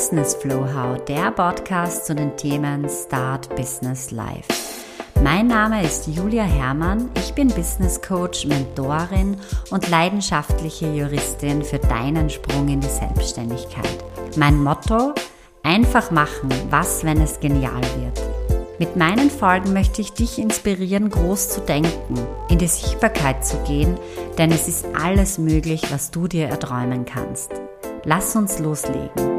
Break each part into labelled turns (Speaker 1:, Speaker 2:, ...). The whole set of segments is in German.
Speaker 1: Business Flow How, der Podcast zu den Themen Start Business Life. Mein Name ist Julia Herrmann, ich bin Business Coach, Mentorin und leidenschaftliche Juristin für deinen Sprung in die Selbstständigkeit. Mein Motto, einfach machen, was, wenn es genial wird. Mit meinen Folgen möchte ich dich inspirieren, groß zu denken, in die Sichtbarkeit zu gehen, denn es ist alles möglich, was du dir erträumen kannst. Lass uns loslegen.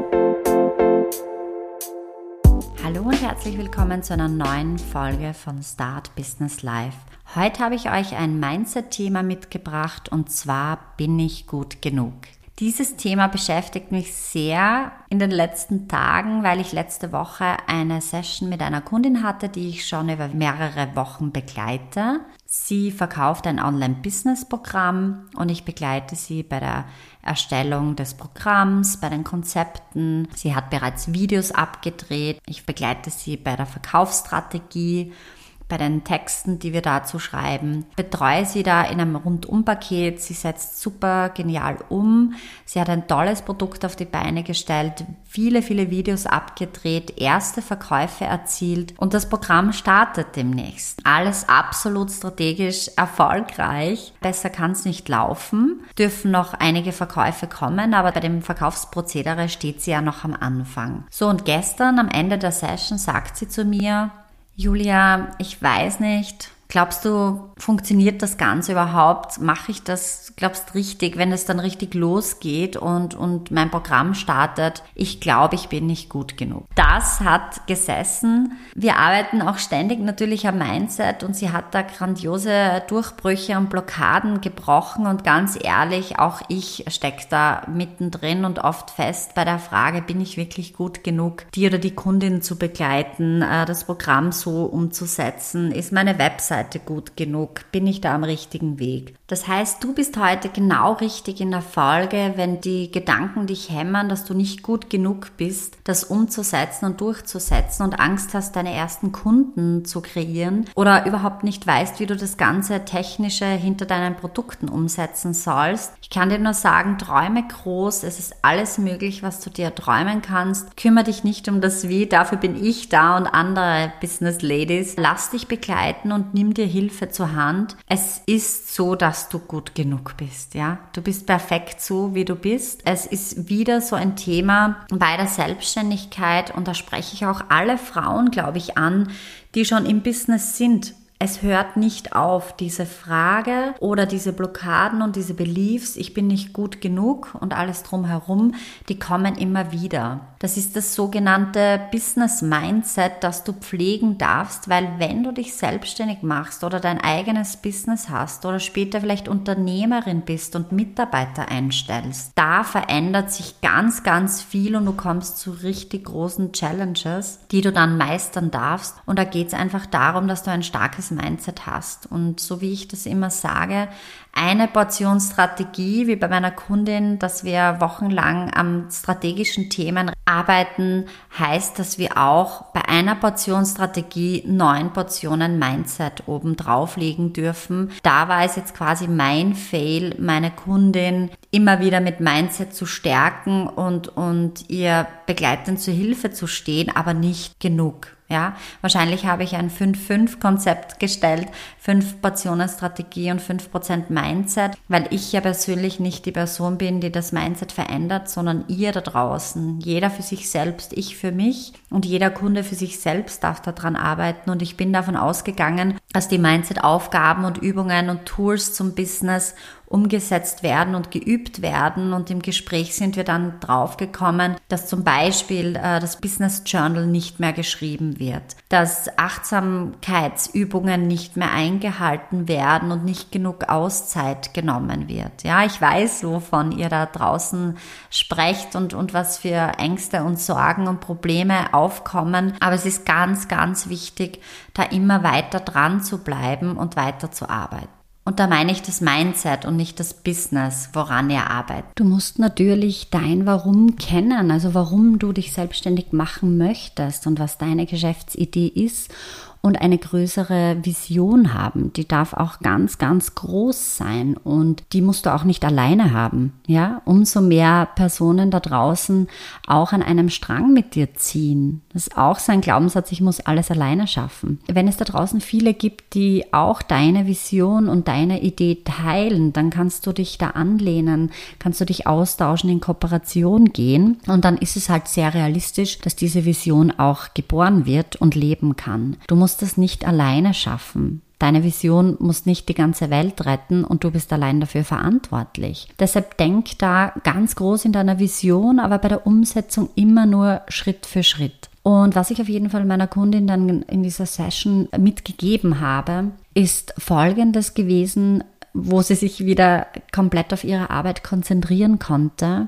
Speaker 1: Herzlich willkommen zu einer neuen Folge von Start Business Life. Heute habe ich euch ein Mindset-Thema mitgebracht und zwar bin ich gut genug. Dieses Thema beschäftigt mich sehr in den letzten Tagen, weil ich letzte Woche eine Session mit einer Kundin hatte, die ich schon über mehrere Wochen begleite. Sie verkauft ein Online-Business-Programm und ich begleite sie bei der Erstellung des Programms, bei den Konzepten. Sie hat bereits Videos abgedreht. Ich begleite sie bei der Verkaufsstrategie bei den Texten, die wir dazu schreiben. Betreue sie da in einem Rundumpaket. Sie setzt super genial um. Sie hat ein tolles Produkt auf die Beine gestellt, viele, viele Videos abgedreht, erste Verkäufe erzielt und das Programm startet demnächst. Alles absolut strategisch erfolgreich. Besser kann es nicht laufen. Dürfen noch einige Verkäufe kommen, aber bei dem Verkaufsprozedere steht sie ja noch am Anfang. So und gestern am Ende der Session sagt sie zu mir, Julia, ich weiß nicht, Glaubst du, funktioniert das Ganze überhaupt? Mache ich das, glaubst richtig, wenn es dann richtig losgeht und, und mein Programm startet? Ich glaube, ich bin nicht gut genug. Das hat gesessen. Wir arbeiten auch ständig natürlich am Mindset und sie hat da grandiose Durchbrüche und Blockaden gebrochen und ganz ehrlich, auch ich stecke da mittendrin und oft fest bei der Frage, bin ich wirklich gut genug, die oder die Kundin zu begleiten, äh, das Programm so umzusetzen? Ist meine Website Seite gut genug? Bin ich da am richtigen Weg? Das heißt, du bist heute genau richtig in der Folge, wenn die Gedanken dich hämmern, dass du nicht gut genug bist, das umzusetzen und durchzusetzen und Angst hast, deine ersten Kunden zu kreieren oder überhaupt nicht weißt, wie du das ganze Technische hinter deinen Produkten umsetzen sollst. Ich kann dir nur sagen, träume groß, es ist alles möglich, was du dir träumen kannst. Kümmere dich nicht um das Wie, dafür bin ich da und andere Business Ladies. Lass dich begleiten und nimm dir Hilfe zur Hand. Es ist so, dass du gut genug bist, ja. Du bist perfekt so, wie du bist. Es ist wieder so ein Thema bei der Selbstständigkeit und da spreche ich auch alle Frauen, glaube ich, an, die schon im Business sind es hört nicht auf, diese Frage oder diese Blockaden und diese Beliefs, ich bin nicht gut genug und alles drumherum, die kommen immer wieder. Das ist das sogenannte Business Mindset, das du pflegen darfst, weil wenn du dich selbstständig machst oder dein eigenes Business hast oder später vielleicht Unternehmerin bist und Mitarbeiter einstellst, da verändert sich ganz, ganz viel und du kommst zu richtig großen Challenges, die du dann meistern darfst. Und da geht es einfach darum, dass du ein starkes Mindset hast. Und so wie ich das immer sage, eine Portion Strategie, wie bei meiner Kundin, dass wir wochenlang am strategischen Themen arbeiten, heißt, dass wir auch bei einer Portion Strategie neun Portionen Mindset oben drauflegen dürfen. Da war es jetzt quasi mein Fail, meine Kundin immer wieder mit Mindset zu stärken und, und ihr begleitend zur Hilfe zu stehen, aber nicht genug. Ja, wahrscheinlich habe ich ein 5-5-Konzept gestellt, 5 Portionen Strategie und 5% Mindset, weil ich ja persönlich nicht die Person bin, die das Mindset verändert, sondern ihr da draußen. Jeder für sich selbst, ich für mich und jeder Kunde für sich selbst darf daran arbeiten und ich bin davon ausgegangen, dass die Mindset-Aufgaben und Übungen und Tools zum Business umgesetzt werden und geübt werden. Und im Gespräch sind wir dann draufgekommen, dass zum Beispiel äh, das Business Journal nicht mehr geschrieben wird, dass Achtsamkeitsübungen nicht mehr eingehalten werden und nicht genug Auszeit genommen wird. Ja, ich weiß, wovon ihr da draußen sprecht und, und was für Ängste und Sorgen und Probleme aufkommen. Aber es ist ganz, ganz wichtig, da immer weiter dran zu bleiben und weiter zu arbeiten. Und da meine ich das Mindset und nicht das Business, woran ihr arbeitet. Du musst natürlich dein Warum kennen, also warum du dich selbstständig machen möchtest und was deine Geschäftsidee ist und eine größere Vision haben. Die darf auch ganz, ganz groß sein und die musst du auch nicht alleine haben. Ja, umso mehr Personen da draußen auch an einem Strang mit dir ziehen. Das ist auch sein Glaubenssatz, ich muss alles alleine schaffen. Wenn es da draußen viele gibt, die auch deine Vision und deine Idee teilen, dann kannst du dich da anlehnen, kannst du dich austauschen, in Kooperation gehen und dann ist es halt sehr realistisch, dass diese Vision auch geboren wird und leben kann. Du musst das nicht alleine schaffen. Deine Vision muss nicht die ganze Welt retten und du bist allein dafür verantwortlich. Deshalb denk da ganz groß in deiner Vision, aber bei der Umsetzung immer nur Schritt für Schritt. Und was ich auf jeden Fall meiner Kundin dann in dieser Session mitgegeben habe, ist Folgendes gewesen, wo sie sich wieder komplett auf ihre Arbeit konzentrieren konnte,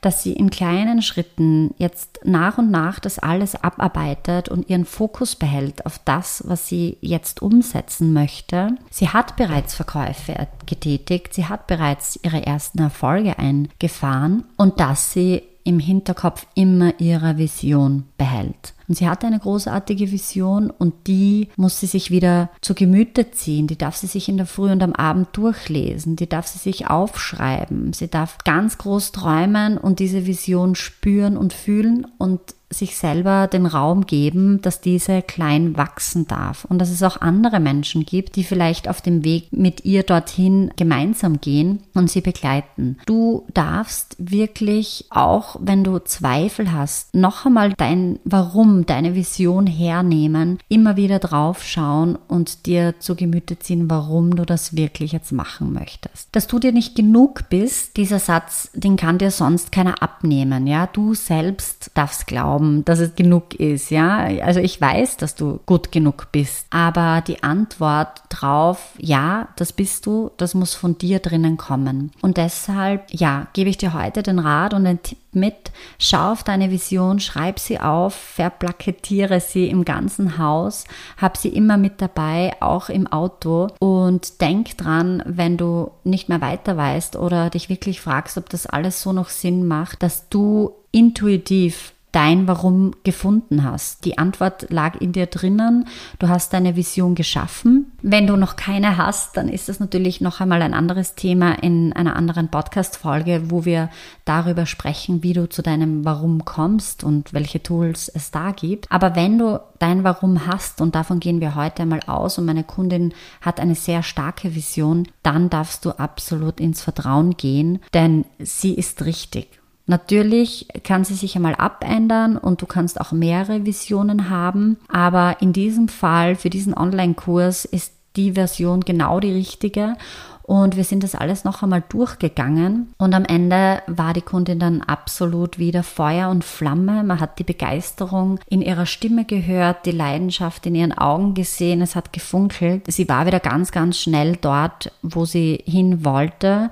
Speaker 1: dass sie in kleinen Schritten jetzt nach und nach das alles abarbeitet und ihren Fokus behält auf das, was sie jetzt umsetzen möchte. Sie hat bereits Verkäufe getätigt, sie hat bereits ihre ersten Erfolge eingefahren und dass sie im Hinterkopf immer ihre Vision behält. Und sie hatte eine großartige Vision und die muss sie sich wieder zu Gemüte ziehen. Die darf sie sich in der Früh und am Abend durchlesen. Die darf sie sich aufschreiben. Sie darf ganz groß träumen und diese Vision spüren und fühlen und sich selber den Raum geben, dass diese klein wachsen darf und dass es auch andere Menschen gibt, die vielleicht auf dem Weg mit ihr dorthin gemeinsam gehen und sie begleiten. Du darfst wirklich, auch wenn du Zweifel hast, noch einmal dein Warum, deine Vision hernehmen, immer wieder drauf schauen und dir zu Gemüte ziehen, warum du das wirklich jetzt machen möchtest. Dass du dir nicht genug bist, dieser Satz, den kann dir sonst keiner abnehmen, ja? Du selbst darfst glauben, glauben, dass es genug ist, ja. Also ich weiß, dass du gut genug bist, aber die Antwort drauf, ja, das bist du, das muss von dir drinnen kommen. Und deshalb, ja, gebe ich dir heute den Rat und den Tipp mit, schau auf deine Vision, schreib sie auf, verplakettiere sie im ganzen Haus, hab sie immer mit dabei, auch im Auto und denk dran, wenn du nicht mehr weiter weißt oder dich wirklich fragst, ob das alles so noch Sinn macht, dass du intuitiv dein Warum gefunden hast. Die Antwort lag in dir drinnen. Du hast deine Vision geschaffen. Wenn du noch keine hast, dann ist das natürlich noch einmal ein anderes Thema in einer anderen Podcast-Folge, wo wir darüber sprechen, wie du zu deinem Warum kommst und welche Tools es da gibt. Aber wenn du dein Warum hast, und davon gehen wir heute einmal aus, und meine Kundin hat eine sehr starke Vision, dann darfst du absolut ins Vertrauen gehen, denn sie ist richtig. Natürlich kann sie sich einmal abändern und du kannst auch mehrere Visionen haben, aber in diesem Fall für diesen Online-Kurs ist die Version genau die richtige und wir sind das alles noch einmal durchgegangen und am Ende war die Kundin dann absolut wieder Feuer und Flamme. Man hat die Begeisterung in ihrer Stimme gehört, die Leidenschaft in ihren Augen gesehen, es hat gefunkelt. Sie war wieder ganz, ganz schnell dort, wo sie hin wollte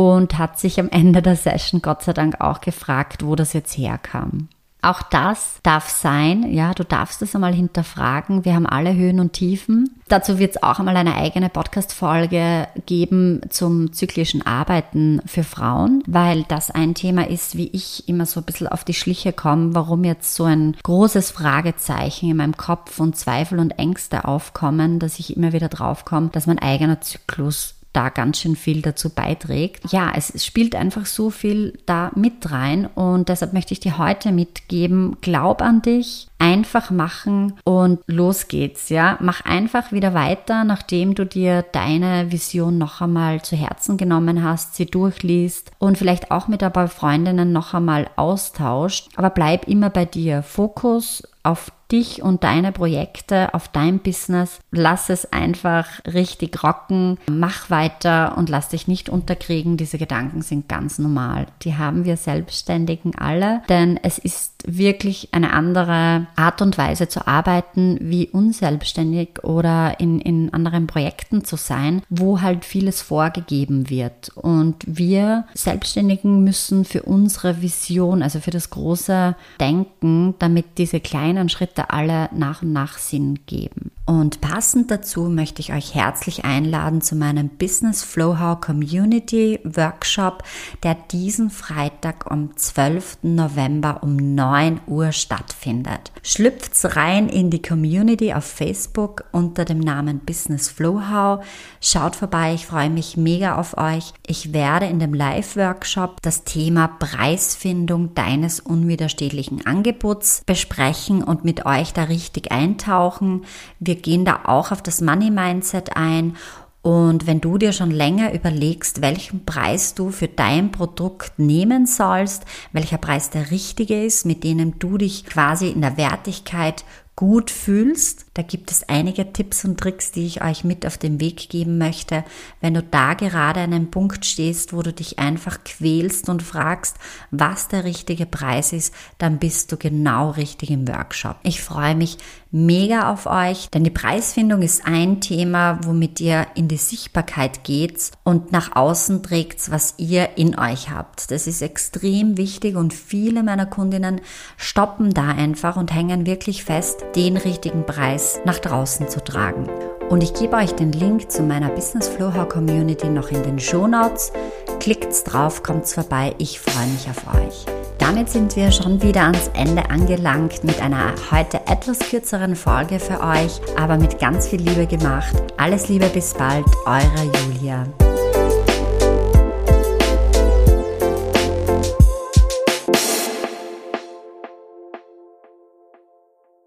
Speaker 1: und hat sich am Ende der Session Gott sei Dank auch gefragt, wo das jetzt herkam. Auch das darf sein, ja, du darfst es einmal hinterfragen. Wir haben alle Höhen und Tiefen. Dazu wird es auch einmal eine eigene Podcast-Folge geben zum zyklischen Arbeiten für Frauen, weil das ein Thema ist, wie ich immer so ein bisschen auf die Schliche komme, warum jetzt so ein großes Fragezeichen in meinem Kopf und Zweifel und Ängste aufkommen, dass ich immer wieder draufkomme, dass mein eigener Zyklus da ganz schön viel dazu beiträgt. Ja, es spielt einfach so viel da mit rein und deshalb möchte ich dir heute mitgeben, glaub an dich, einfach machen und los geht's, ja. Mach einfach wieder weiter, nachdem du dir deine Vision noch einmal zu Herzen genommen hast, sie durchliest und vielleicht auch mit ein paar Freundinnen noch einmal austauscht, aber bleib immer bei dir. Fokus auf dich und deine Projekte, auf dein Business. Lass es einfach richtig rocken. Mach weiter und lass dich nicht unterkriegen. Diese Gedanken sind ganz normal. Die haben wir Selbstständigen alle, denn es ist wirklich eine andere Art und Weise zu arbeiten, wie unselbstständig oder in, in anderen Projekten zu sein, wo halt vieles vorgegeben wird. Und wir Selbstständigen müssen für unsere Vision, also für das große Denken, damit diese kleinen Schritte Konzepte alle nach und nach Sinn geben. Und passend dazu möchte ich euch herzlich einladen zu meinem Business Flow How Community Workshop, der diesen Freitag am 12. November um 9 Uhr stattfindet. Schlüpft's rein in die Community auf Facebook unter dem Namen Business Flow How. Schaut vorbei, ich freue mich mega auf euch. Ich werde in dem Live-Workshop das Thema Preisfindung deines unwiderstehlichen Angebots besprechen und mit da richtig eintauchen. Wir gehen da auch auf das Money Mindset ein und wenn du dir schon länger überlegst, welchen Preis du für dein Produkt nehmen sollst, welcher Preis der richtige ist, mit dem du dich quasi in der Wertigkeit gut fühlst. Da gibt es einige Tipps und Tricks, die ich euch mit auf den Weg geben möchte. Wenn du da gerade an einem Punkt stehst, wo du dich einfach quälst und fragst, was der richtige Preis ist, dann bist du genau richtig im Workshop. Ich freue mich mega auf euch, denn die Preisfindung ist ein Thema, womit ihr in die Sichtbarkeit geht und nach außen trägt, was ihr in euch habt. Das ist extrem wichtig und viele meiner Kundinnen stoppen da einfach und hängen wirklich fest, den richtigen Preis nach draußen zu tragen. Und ich gebe euch den Link zu meiner Business Flowhow Community noch in den Show Notes. Klickt's drauf, kommt's vorbei. Ich freue mich auf euch. Damit sind wir schon wieder ans Ende angelangt mit einer heute etwas kürzeren Folge für euch, aber mit ganz viel Liebe gemacht. Alles Liebe, bis bald, eure Julia.